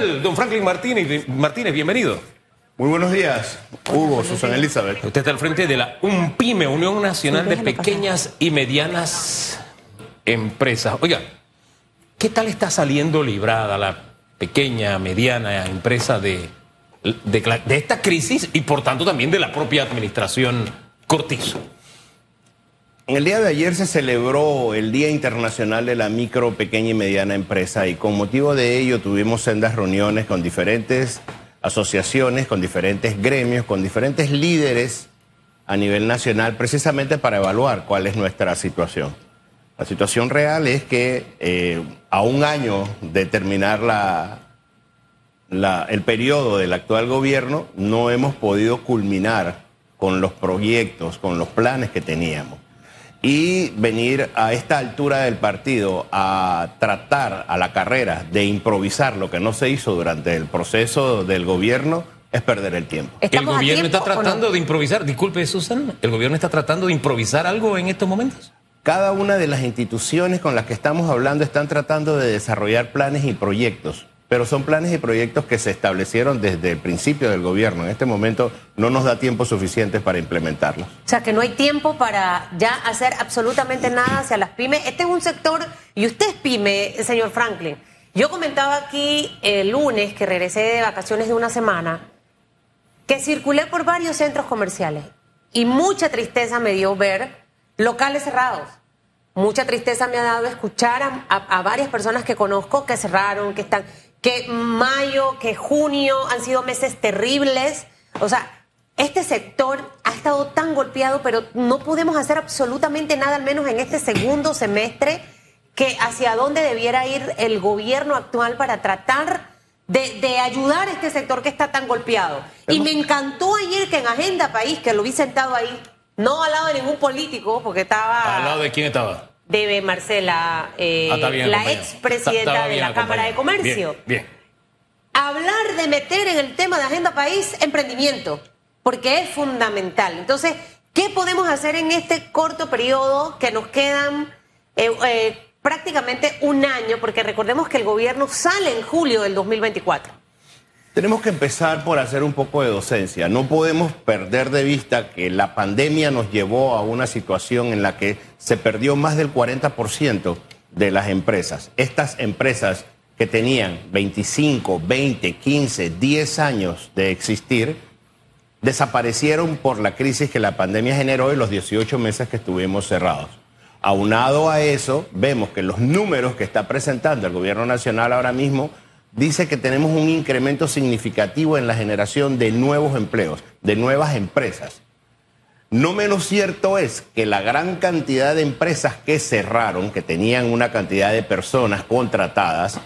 Don Franklin Martínez, Martínez, bienvenido. Muy buenos días, Hugo, Susana Elizabeth. Usted está al frente de la UNPYME, Unión Nacional de Pequeñas y Medianas Empresas. Oiga, ¿qué tal está saliendo librada la pequeña, mediana empresa de, de, de esta crisis y por tanto también de la propia administración Cortizo? El día de ayer se celebró el Día Internacional de la Micro, Pequeña y Mediana Empresa y con motivo de ello tuvimos sendas reuniones con diferentes asociaciones, con diferentes gremios, con diferentes líderes a nivel nacional, precisamente para evaluar cuál es nuestra situación. La situación real es que eh, a un año de terminar el periodo del actual gobierno, no hemos podido culminar con los proyectos, con los planes que teníamos y venir a esta altura del partido a tratar a la carrera de improvisar lo que no se hizo durante el proceso del gobierno es perder el tiempo. ¿El gobierno está tratando de improvisar? Disculpe, Susan, ¿el gobierno está tratando de improvisar algo en estos momentos? Cada una de las instituciones con las que estamos hablando están tratando de desarrollar planes y proyectos pero son planes y proyectos que se establecieron desde el principio del gobierno. En este momento no nos da tiempo suficiente para implementarlos. O sea, que no hay tiempo para ya hacer absolutamente nada hacia las pymes. Este es un sector, y usted es pyme, señor Franklin. Yo comentaba aquí el lunes que regresé de vacaciones de una semana, que circulé por varios centros comerciales y mucha tristeza me dio ver locales cerrados. Mucha tristeza me ha dado escuchar a, a varias personas que conozco que cerraron, que están que mayo, que junio han sido meses terribles. O sea, este sector ha estado tan golpeado, pero no podemos hacer absolutamente nada, al menos en este segundo semestre, que hacia dónde debiera ir el gobierno actual para tratar de, ayudar a este sector que está tan golpeado. Y me encantó ayer que en Agenda País, que lo vi sentado ahí, no al lado de ningún político, porque estaba... ¿Al lado de quién estaba? Debe Marcela, eh, ah, la expresidenta de la Cámara de Comercio. Bien, Hablar de meter en el tema de Agenda País emprendimiento, porque es fundamental. Entonces, ¿qué podemos hacer en este corto periodo que nos quedan eh, eh, prácticamente un año? Porque recordemos que el gobierno sale en julio del 2024. Tenemos que empezar por hacer un poco de docencia. No podemos perder de vista que la pandemia nos llevó a una situación en la que se perdió más del 40% de las empresas. Estas empresas que tenían 25, 20, 15, 10 años de existir, desaparecieron por la crisis que la pandemia generó y los 18 meses que estuvimos cerrados. Aunado a eso, vemos que los números que está presentando el gobierno nacional ahora mismo dice que tenemos un incremento significativo en la generación de nuevos empleos, de nuevas empresas. No menos cierto es que la gran cantidad de empresas que cerraron, que tenían una cantidad de personas contratadas,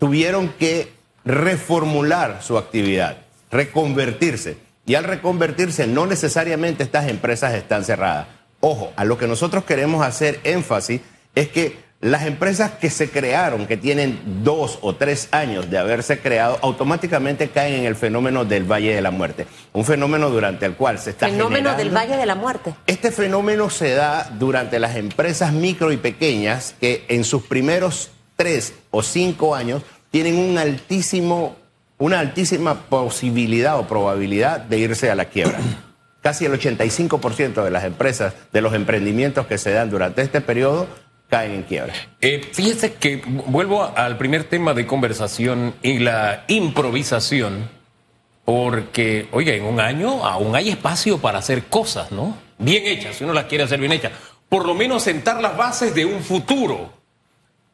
tuvieron que reformular su actividad, reconvertirse. Y al reconvertirse, no necesariamente estas empresas están cerradas. Ojo, a lo que nosotros queremos hacer énfasis es que las empresas que se crearon, que tienen dos o tres años de haberse creado, automáticamente caen en el fenómeno del Valle de la Muerte. Un fenómeno durante el cual se está Fenómeno del Valle de la Muerte. Este fenómeno se da durante las empresas micro y pequeñas que en sus primeros tres o cinco años tienen un altísimo, una altísima posibilidad o probabilidad de irse a la quiebra. Casi el 85% de las empresas, de los emprendimientos que se dan durante este periodo, caen en quiebra. Eh, fíjese que vuelvo al primer tema de conversación y la improvisación, porque, oiga, en un año aún hay espacio para hacer cosas, ¿no? Bien hechas, si uno las quiere hacer bien hechas. Por lo menos sentar las bases de un futuro.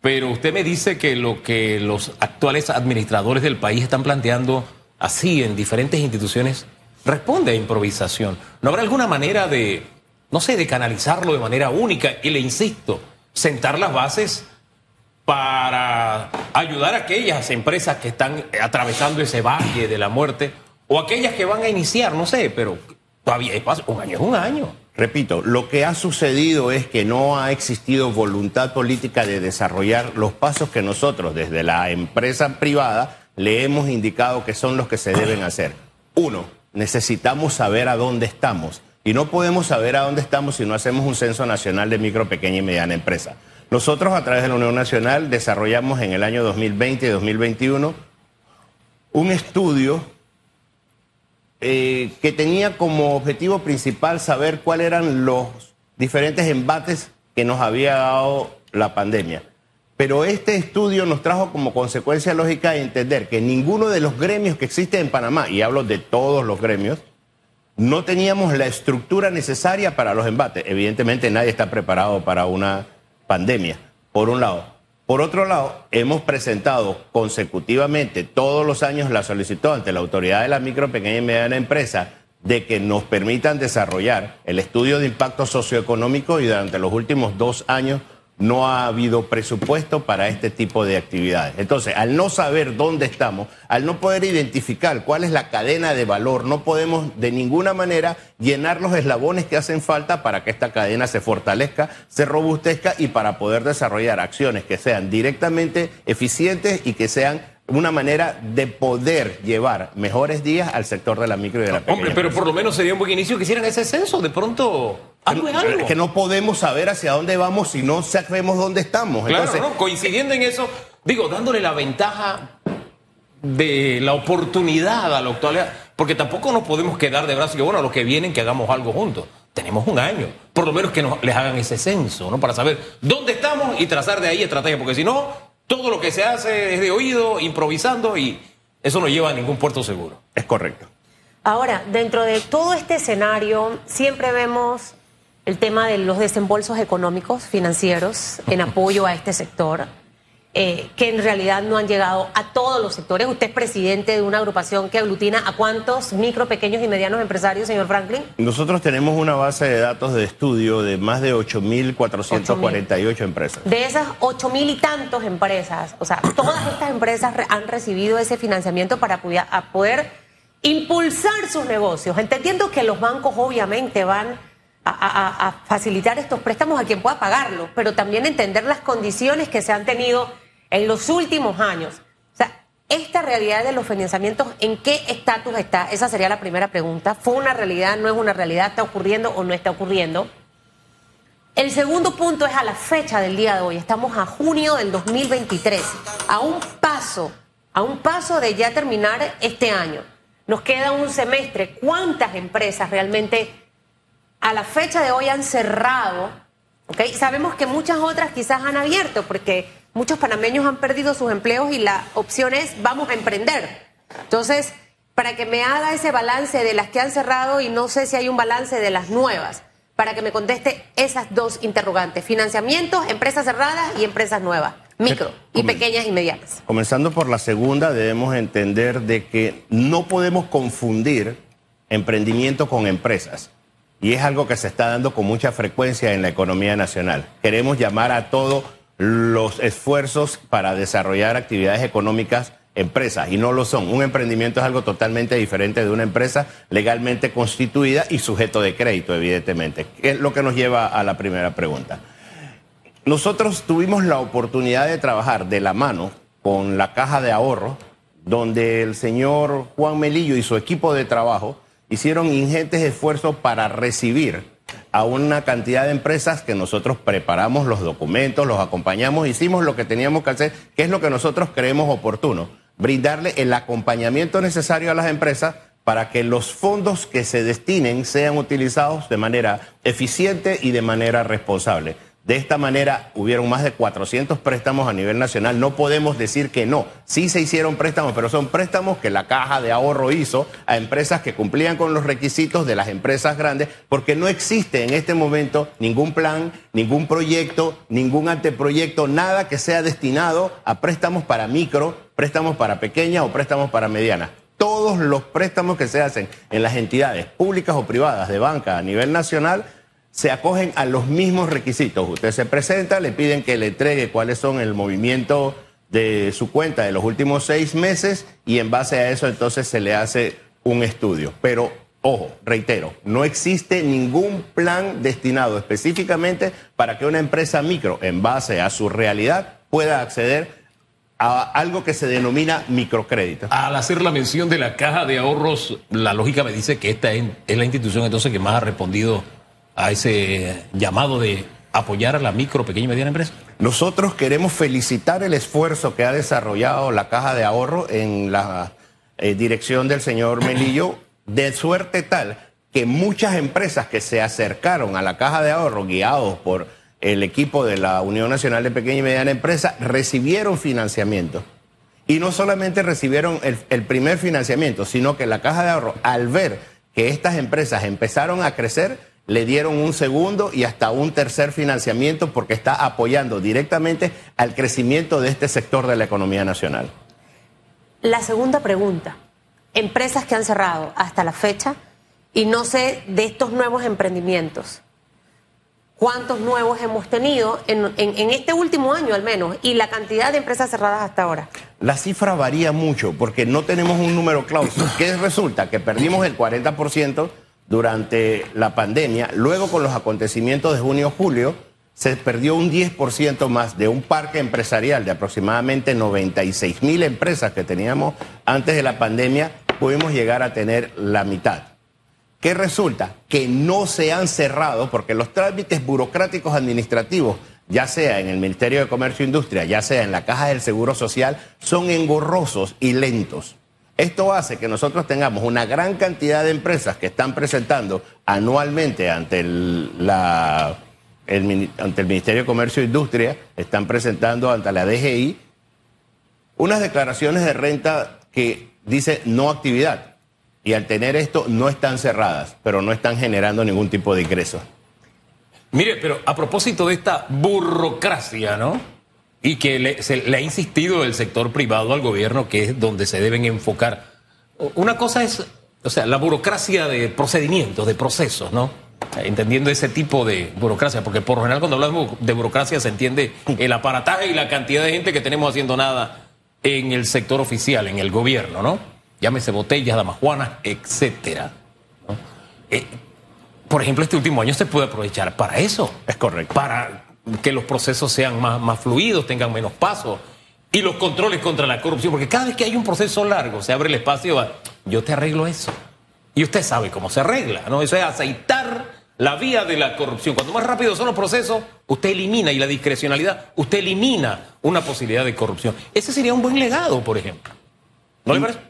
Pero usted me dice que lo que los actuales administradores del país están planteando así en diferentes instituciones responde a improvisación. ¿No habrá alguna manera de, no sé, de canalizarlo de manera única? Y le insisto, sentar las bases para ayudar a aquellas empresas que están atravesando ese valle de la muerte o aquellas que van a iniciar, no sé, pero todavía hay paso, un año es un año. Repito, lo que ha sucedido es que no ha existido voluntad política de desarrollar los pasos que nosotros desde la empresa privada le hemos indicado que son los que se deben hacer. Uno, necesitamos saber a dónde estamos. Y no podemos saber a dónde estamos si no hacemos un censo nacional de micro, pequeña y mediana empresa. Nosotros a través de la Unión Nacional desarrollamos en el año 2020 y 2021 un estudio eh, que tenía como objetivo principal saber cuáles eran los diferentes embates que nos había dado la pandemia. Pero este estudio nos trajo como consecuencia lógica de entender que ninguno de los gremios que existen en Panamá, y hablo de todos los gremios, no teníamos la estructura necesaria para los embates. Evidentemente nadie está preparado para una pandemia, por un lado. Por otro lado, hemos presentado consecutivamente todos los años la solicitud ante la autoridad de la micro, pequeña y mediana empresa de que nos permitan desarrollar el estudio de impacto socioeconómico y durante los últimos dos años no ha habido presupuesto para este tipo de actividades. Entonces, al no saber dónde estamos, al no poder identificar cuál es la cadena de valor, no podemos de ninguna manera llenar los eslabones que hacen falta para que esta cadena se fortalezca, se robustezca y para poder desarrollar acciones que sean directamente eficientes y que sean una manera de poder llevar mejores días al sector de la micro y de la pequeña. Hombre, pero por lo menos sería un buen inicio que hicieran ese censo. De pronto, algo es algo. que no podemos saber hacia dónde vamos si no sabemos dónde estamos. Claro, Entonces, ¿no? coincidiendo en eso, digo, dándole la ventaja de la oportunidad a la actualidad, porque tampoco nos podemos quedar de brazos y que, bueno, a los que vienen que hagamos algo juntos. Tenemos un año, por lo menos que nos, les hagan ese censo, ¿no? Para saber dónde estamos y trazar de ahí estrategia, porque si no, todo lo que se hace es de oído, improvisando y eso no lleva a ningún puerto seguro. es correcto. Ahora, dentro de todo este escenario, siempre vemos el tema de los desembolsos económicos, financieros, en apoyo a este sector, eh, que en realidad no han llegado a todos los sectores. Usted es presidente de una agrupación que aglutina a cuántos micro, pequeños y medianos empresarios, señor Franklin. Nosotros tenemos una base de datos de estudio de más de 8.448 empresas. De esas ocho mil y tantos empresas, o sea, todas estas empresas re- han recibido ese financiamiento para poder impulsar sus negocios, entendiendo que los bancos obviamente van a, facilitar estos préstamos a quien pueda pagarlos, pero también entender las condiciones que se han tenido en los últimos años. O sea, esta realidad de los financiamientos, ¿en qué estatus está? Esa sería la primera pregunta. ¿Fue una realidad? ¿No es una realidad? ¿Está ocurriendo o no está ocurriendo? El segundo punto es a la fecha del día de hoy. Estamos a junio del 2023, a un paso, a un paso de ya terminar este año. Nos queda un semestre. ¿Cuántas empresas realmente a la fecha de hoy han cerrado? ¿ok? Sabemos que muchas otras quizás han abierto porque muchos panameños han perdido sus empleos y la opción es vamos a emprender. Entonces, para que me haga ese balance de las que han cerrado y no sé si hay un balance de las nuevas, para que me conteste esas dos interrogantes, financiamientos, empresas cerradas y empresas nuevas, micro y Comen- pequeñas y medianas. Comenzando por la segunda, debemos entender de que no podemos confundir emprendimiento con empresas. Y es algo que se está dando con mucha frecuencia en la economía nacional. Queremos llamar a todos los esfuerzos para desarrollar actividades económicas empresas y no lo son. Un emprendimiento es algo totalmente diferente de una empresa legalmente constituida y sujeto de crédito, evidentemente. Es lo que nos lleva a la primera pregunta. Nosotros tuvimos la oportunidad de trabajar de la mano con la caja de ahorro, donde el señor Juan Melillo y su equipo de trabajo hicieron ingentes esfuerzos para recibir a una cantidad de empresas que nosotros preparamos los documentos, los acompañamos, hicimos lo que teníamos que hacer, que es lo que nosotros creemos oportuno, brindarle el acompañamiento necesario a las empresas para que los fondos que se destinen sean utilizados de manera eficiente y de manera responsable. De esta manera hubieron más de 400 préstamos a nivel nacional. No podemos decir que no. Sí se hicieron préstamos, pero son préstamos que la caja de ahorro hizo a empresas que cumplían con los requisitos de las empresas grandes, porque no existe en este momento ningún plan, ningún proyecto, ningún anteproyecto, nada que sea destinado a préstamos para micro, préstamos para pequeñas o préstamos para medianas todos los préstamos que se hacen en las entidades públicas o privadas de banca a nivel nacional se acogen a los mismos requisitos. Usted se presenta, le piden que le entregue cuáles son el movimiento de su cuenta de los últimos seis meses y en base a eso entonces se le hace un estudio. Pero, ojo, reitero, no existe ningún plan destinado específicamente para que una empresa micro, en base a su realidad, pueda acceder a algo que se denomina microcrédito. Al hacer la mención de la caja de ahorros, la lógica me dice que esta es, la institución entonces que más ha respondido a ese llamado de apoyar a la micro, pequeña y mediana empresa. Nosotros queremos felicitar el esfuerzo que ha desarrollado la Caja de Ahorro en la eh, dirección del señor Melillo, de suerte tal que muchas empresas que se acercaron a la caja de ahorro guiados por el equipo de la Unión Nacional de Pequeña y Mediana Empresa recibieron financiamiento. Y no solamente recibieron el, el, primer financiamiento, sino que la caja de ahorro, al ver que estas empresas empezaron a crecer, le dieron un segundo y hasta un tercer financiamiento porque está apoyando directamente al crecimiento de este sector de la economía nacional. La segunda pregunta, empresas que han cerrado hasta la fecha y no sé de estos nuevos emprendimientos. ¿Cuántos nuevos hemos tenido en, en, este último año al menos? Y la cantidad de empresas cerradas hasta ahora. La cifra varía mucho porque no tenemos un número clauso. ¿Qué resulta? Que perdimos el 40% durante la pandemia. Luego con los acontecimientos de junio-julio se perdió un 10% más de un parque empresarial de aproximadamente 96 mil empresas que teníamos antes de la pandemia. Pudimos llegar a tener la mitad. ¿Qué resulta? Que no se han cerrado porque los trámites burocráticos administrativos, ya sea en el Ministerio de Comercio e Industria, ya sea en la Caja del Seguro Social, son engorrosos y lentos. Esto hace que nosotros tengamos una gran cantidad de empresas que están presentando anualmente ante el, ante el Ministerio de Comercio e Industria, están presentando ante la DGI unas declaraciones de renta que dice no actividad y al tener esto no están cerradas, pero no están generando ningún tipo de ingreso. Mire, pero a propósito de esta burocracia, ¿no? Y que le, se, le ha insistido el sector privado al gobierno que es donde se deben enfocar. Una cosa es, o sea, la burocracia de procedimientos, de procesos, ¿no? Entendiendo ese tipo de burocracia, porque por lo general cuando hablamos de burocracia se entiende el aparataje y la cantidad de gente que tenemos haciendo nada en el sector oficial, en el gobierno, ¿no? llámese botellas, damajuanas, etcétera. Eh, por ejemplo, este último año se puede aprovechar para eso. Es correcto. Para que los procesos sean más, más fluidos, tengan menos pasos. Y los controles contra la corrupción, porque cada vez que hay un proceso largo, se abre el espacio, yo te arreglo eso. Y usted sabe cómo se arregla, ¿no? Eso es aceitar la vía de la corrupción. Cuanto más rápido son los procesos, usted elimina, y la discrecionalidad, usted elimina una posibilidad de corrupción. Ese sería un buen legado, por ejemplo.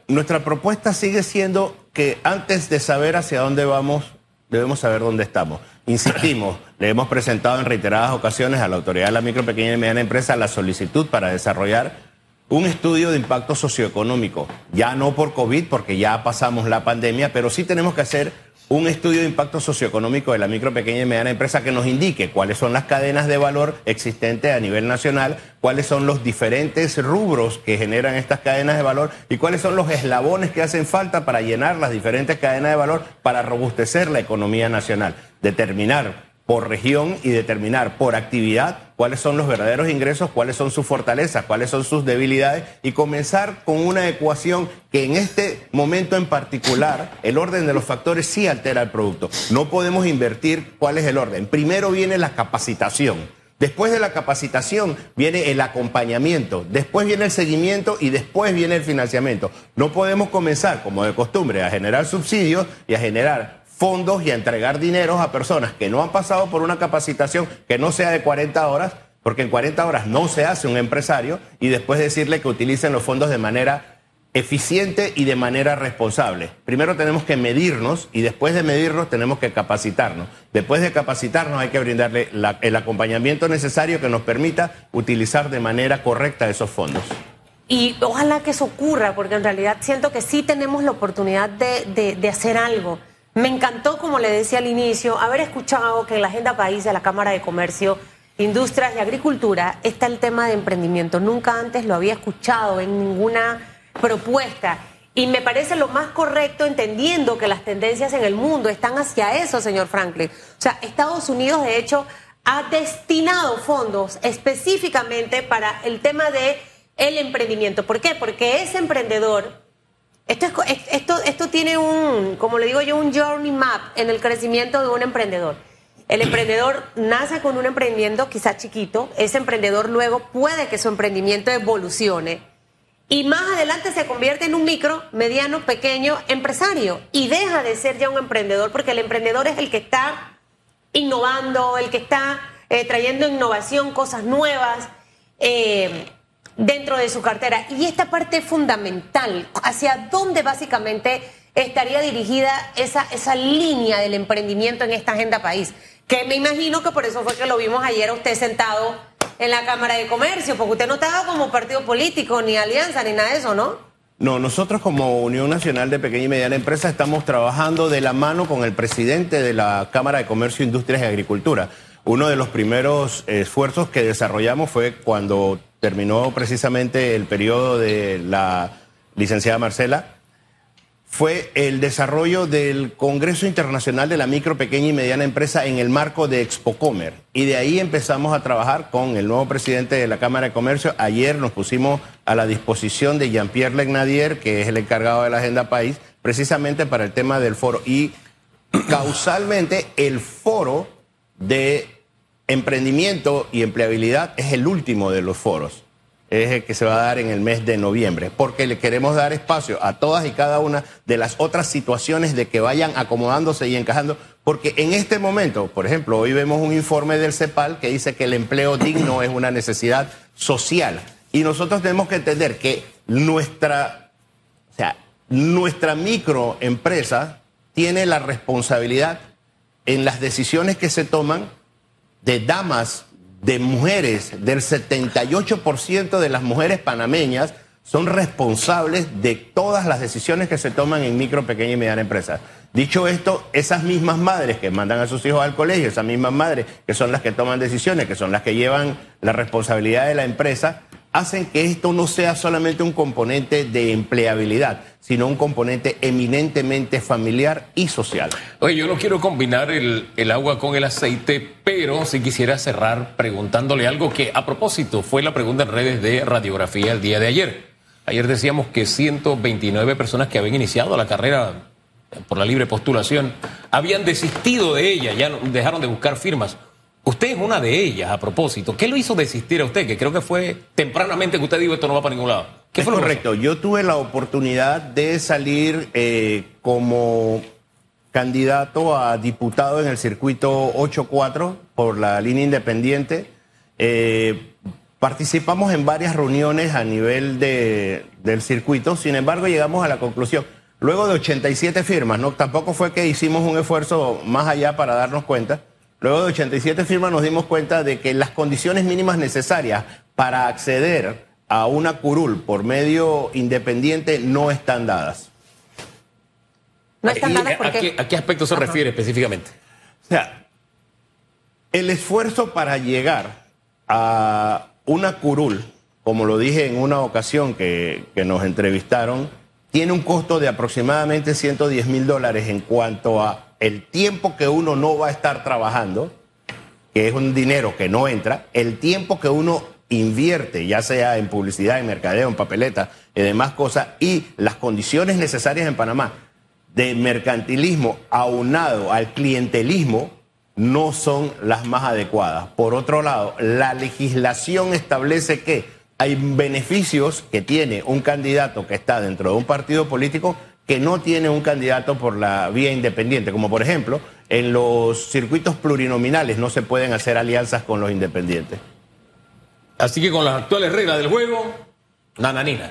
Nuestra propuesta sigue siendo que antes de saber hacia dónde vamos, debemos saber dónde estamos. Insistimos, le hemos presentado en reiteradas ocasiones a la Autoridad de la Micro, Pequeña y Mediana Empresa la solicitud para desarrollar un estudio de impacto socioeconómico. Ya no por COVID, porque ya pasamos la pandemia, pero sí tenemos que hacer un estudio de impacto socioeconómico de la micro, pequeña y mediana empresa que nos indique cuáles son las cadenas de valor existentes a nivel nacional, cuáles son los diferentes rubros que generan estas cadenas de valor y cuáles son los eslabones que hacen falta para llenar las diferentes cadenas de valor para robustecer la economía nacional. Determinar por región y determinar por actividad cuáles son los verdaderos ingresos, cuáles son sus fortalezas, cuáles son sus debilidades y comenzar con una ecuación que en este momento en particular el orden de los factores sí altera el producto. No podemos invertir cuál es el orden. Primero viene la capacitación. Después de la capacitación viene el acompañamiento, después viene el seguimiento y después viene el financiamiento. No podemos comenzar, como de costumbre, a generar subsidios y a generar fondos y a entregar dineros a personas que no han pasado por una capacitación que no sea de 40 horas, porque en 40 horas no se hace un empresario, y después decirle que utilicen los fondos de manera eficiente y de manera responsable. Primero tenemos que medirnos y después de medirnos tenemos que capacitarnos. Después de capacitarnos hay que brindarle el acompañamiento necesario que nos permita utilizar de manera correcta esos fondos. Y ojalá que eso ocurra, porque en realidad siento que sí tenemos la oportunidad de, de hacer algo. Me encantó, como le decía al inicio, haber escuchado que en la agenda país de la Cámara de Comercio, Industrias y Agricultura está el tema de emprendimiento. Nunca antes lo había escuchado en ninguna propuesta. Y me parece lo más correcto entendiendo que las tendencias en el mundo están hacia eso, señor Franklin. O sea, Estados Unidos, de hecho, ha destinado fondos específicamente para el tema de el emprendimiento. ¿Por qué? Porque ese emprendedor esto, es, esto, esto tiene un, como le digo yo, un journey map en el crecimiento de un emprendedor. El emprendedor nace con un emprendimiento quizá chiquito, ese emprendedor luego puede que su emprendimiento evolucione y más adelante se convierte en un micro, mediano, pequeño empresario y deja de ser ya un emprendedor porque el emprendedor es el que está innovando, el que está eh, trayendo innovación, cosas nuevas. Eh, dentro de su cartera. Y esta parte fundamental, hacia dónde básicamente estaría dirigida esa, esa línea del emprendimiento en esta agenda país. Que me imagino que por eso fue que lo vimos ayer a usted sentado en la Cámara de Comercio, porque usted no estaba como partido político, ni alianza, ni nada de eso, ¿no? No, nosotros como Unión Nacional de Pequeña y Mediana Empresa estamos trabajando de la mano con el presidente de la Cámara de Comercio, Industrias y Agricultura. Uno de los primeros esfuerzos que desarrollamos fue cuando terminó precisamente el periodo de la licenciada Marcela, fue el desarrollo del Congreso Internacional de la Micro, Pequeña y Mediana Empresa en el marco de Expocomer. Y de ahí empezamos a trabajar con el nuevo presidente de la Cámara de Comercio. Ayer nos pusimos a la disposición de Jean-Pierre Legnadier, que es el encargado de la Agenda País, precisamente para el tema del foro. Y causalmente el foro de emprendimiento y empleabilidad es el último de los foros. Es el que se va a dar en el mes de noviembre, porque le queremos dar espacio a todas y cada una de las otras situaciones de que vayan acomodándose y encajando, porque en este momento, por ejemplo, hoy vemos un informe del CEPAL que dice que el empleo digno es una necesidad social. Y nosotros tenemos que entender que nuestra, o sea, nuestra microempresa tiene la responsabilidad en las decisiones que se toman de damas de mujeres, del 78% de las mujeres panameñas son responsables de todas las decisiones que se toman en micro, pequeña y mediana empresa. Dicho esto, esas mismas madres que mandan a sus hijos al colegio, esas mismas madres que son las que toman decisiones, que son las que llevan la responsabilidad de la empresa, hacen que esto no sea solamente un componente de empleabilidad, sino un componente eminentemente familiar y social. Oye, yo no quiero combinar el, agua con el aceite, pero sí quisiera cerrar preguntándole algo que a propósito fue la pregunta en redes de radiografía el día de ayer. Ayer decíamos que 129 personas que habían iniciado la carrera por la libre postulación habían desistido de ella, ya dejaron de buscar firmas. Usted es una de ellas, a propósito. ¿Qué lo hizo desistir a usted? Que creo que fue tempranamente que usted dijo esto no va para ningún lado. ¿Qué fue correcto. Yo tuve la oportunidad de salir eh, como candidato a diputado en el circuito 8-4 por la línea independiente. Eh, participamos en varias reuniones a nivel de, del circuito, sin embargo llegamos a la conclusión, luego de 87 firmas, ¿no? tampoco fue que hicimos un esfuerzo más allá para darnos cuenta, Luego de 87 firmas nos dimos cuenta de que las condiciones mínimas necesarias para acceder a una curul por medio independiente no están dadas. ¿No están dadas ¿A, qué, ¿A qué aspecto se refiere específicamente? O sea, el esfuerzo para llegar a una curul, como lo dije en una ocasión que, que nos entrevistaron, tiene un costo de aproximadamente 110 mil dólares en cuanto a el tiempo que uno no va a estar trabajando, que es un dinero que no entra, el tiempo que uno invierte, ya sea en publicidad, en mercadeo, en papeleta y demás cosas, y las condiciones necesarias en Panamá de mercantilismo aunado al clientelismo no son las más adecuadas. Por otro lado, la legislación establece que hay beneficios que tiene un candidato que está dentro de un partido político que no tiene un candidato por la vía independiente, como por ejemplo, en los circuitos plurinominales no se pueden hacer alianzas con los independientes. Así que con las actuales reglas del juego, nananina.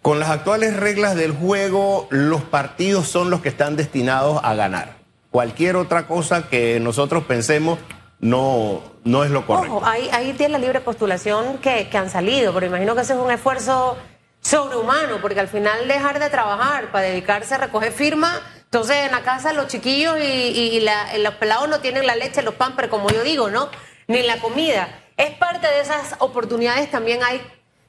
Con las actuales reglas del juego, los partidos son los que están destinados a ganar. Cualquier otra cosa que nosotros pensemos no, no es lo correcto. Ojo, ahí, tiene la libre postulación que, que han salido, pero imagino que ese es un esfuerzo sobrehumano, porque al final dejar de trabajar para dedicarse a recoger firmas, entonces en la casa los chiquillos y, los pelados no tienen la leche, los pampers, como yo digo, ¿no? Ni la comida. Es parte de esas oportunidades también hay,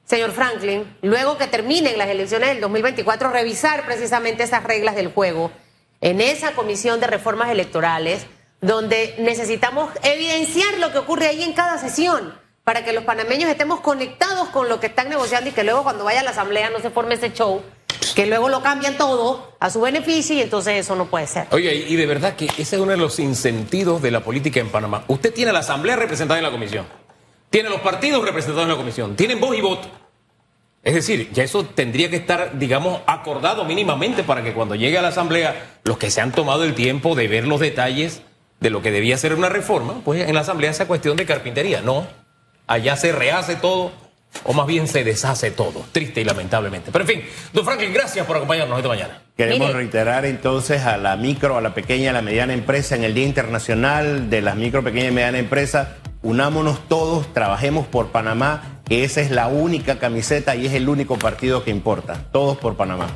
señor Franklin, luego que terminen las elecciones del 2024, revisar precisamente esas reglas del juego en esa comisión de reformas electorales, donde necesitamos evidenciar lo que ocurre ahí en cada sesión para que los panameños estemos conectados con lo que están negociando y que luego cuando vaya a la asamblea no se forme ese show, que luego lo cambian todo a su beneficio y entonces eso no puede ser. Oye, y de verdad que ese es uno de los incentidos de la política en Panamá. Usted tiene la asamblea representada en la comisión, tiene los partidos representados en la comisión, tienen voz y voto. Es decir, ya eso tendría que estar, digamos, acordado mínimamente para que cuando llegue a la asamblea, los que se han tomado el tiempo de ver los detalles de lo que debía ser una reforma, pues en la asamblea sea cuestión de carpintería, no allá se rehace todo o más bien se deshace todo, triste y lamentablemente. Pero en fin, don Franklin, gracias por acompañarnos esta mañana. Queremos Mire. reiterar entonces a la micro, a la pequeña, a la mediana empresa en el Día Internacional de las Micro, Pequeña y Mediana Empresa. Unámonos todos, trabajemos por Panamá, que esa es la única camiseta y es el único partido que importa. Todos por Panamá.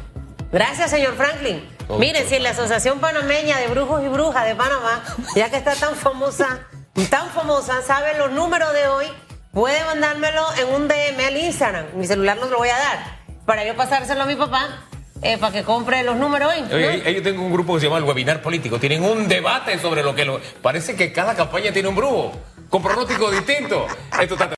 Gracias, señor Franklin. Todo Mire, por si la Asociación Panameña de Brujos y Brujas de Panamá, ya que está tan famosa, tan famosa, sabe los números de hoy, puede mandármelo en un DM al Instagram. Mi celular no se lo voy a dar. Para yo pasárselo a mi papá, eh, para que compre los números hoy. Oye, ¿no? ellos tienen un grupo que se llama el Webinar Político. Tienen un debate sobre lo que lo. Parece que cada campaña tiene un brujo con pronóstico distinto. Esto está